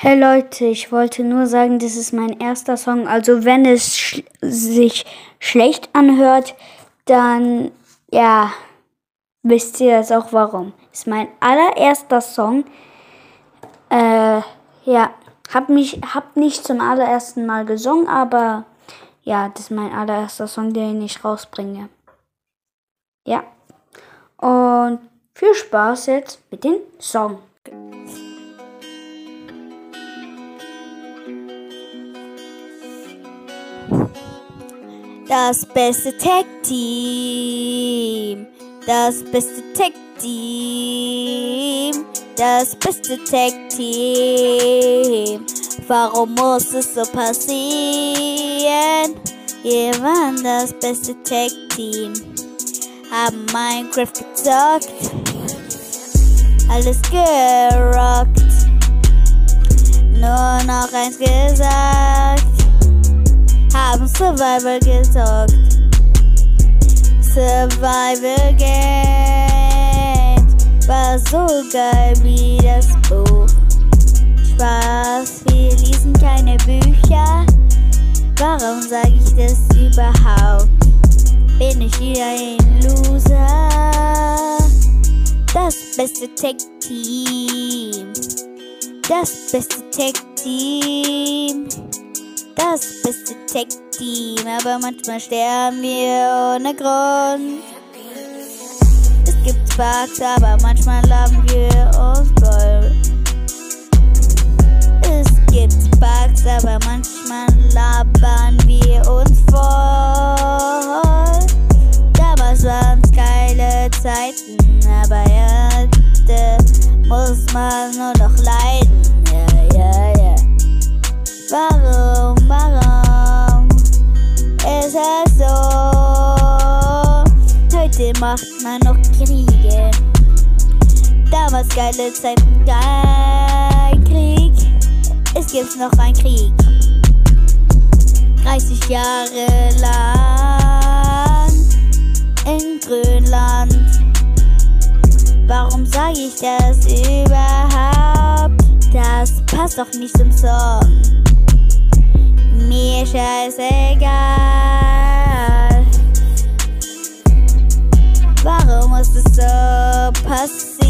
Hey Leute, ich wollte nur sagen, das ist mein erster Song. Also wenn es sch sich schlecht anhört, dann ja, wisst ihr das auch warum. Ist mein allererster Song. Äh, ja, hab mich, hab nicht zum allerersten Mal gesungen, aber ja, das ist mein allererster Song, den ich rausbringe. Ja. Und viel Spaß jetzt mit dem Song. Das beste Tech-Team. Das beste Tech-Team. Das beste Tech-Team. Warum muss es so passieren? Wir waren das beste Tech-Team. Haben Minecraft gezockt. Alles gerockt. Nur noch eins gesagt Survival gezockt. Survival Game war so geil wie das Buch. Spaß, wir lesen keine Bücher. Warum sag ich das überhaupt? Bin ich wieder ein Loser? Das beste Tech-Team. Das beste Tech-Team das beste Tech-Team, aber manchmal sterben wir ohne Grund. Es gibt Bugs, aber manchmal haben wir uns voll. Es gibt Bugs, aber manchmal labern wir Heute macht man noch Kriege. Damals geile Zeiten, kein Krieg. Es gibt noch ein Krieg. 30 Jahre lang in Grönland. Warum sage ich das überhaupt? Das passt doch nicht zum Song muss es so passieren?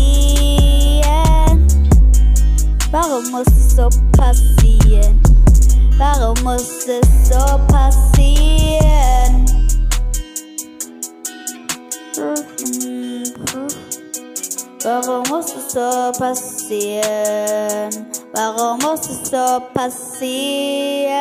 Warum muss es so passieren? Warum muss es so passieren? Warum muss es so passieren? Warum muss es so passieren?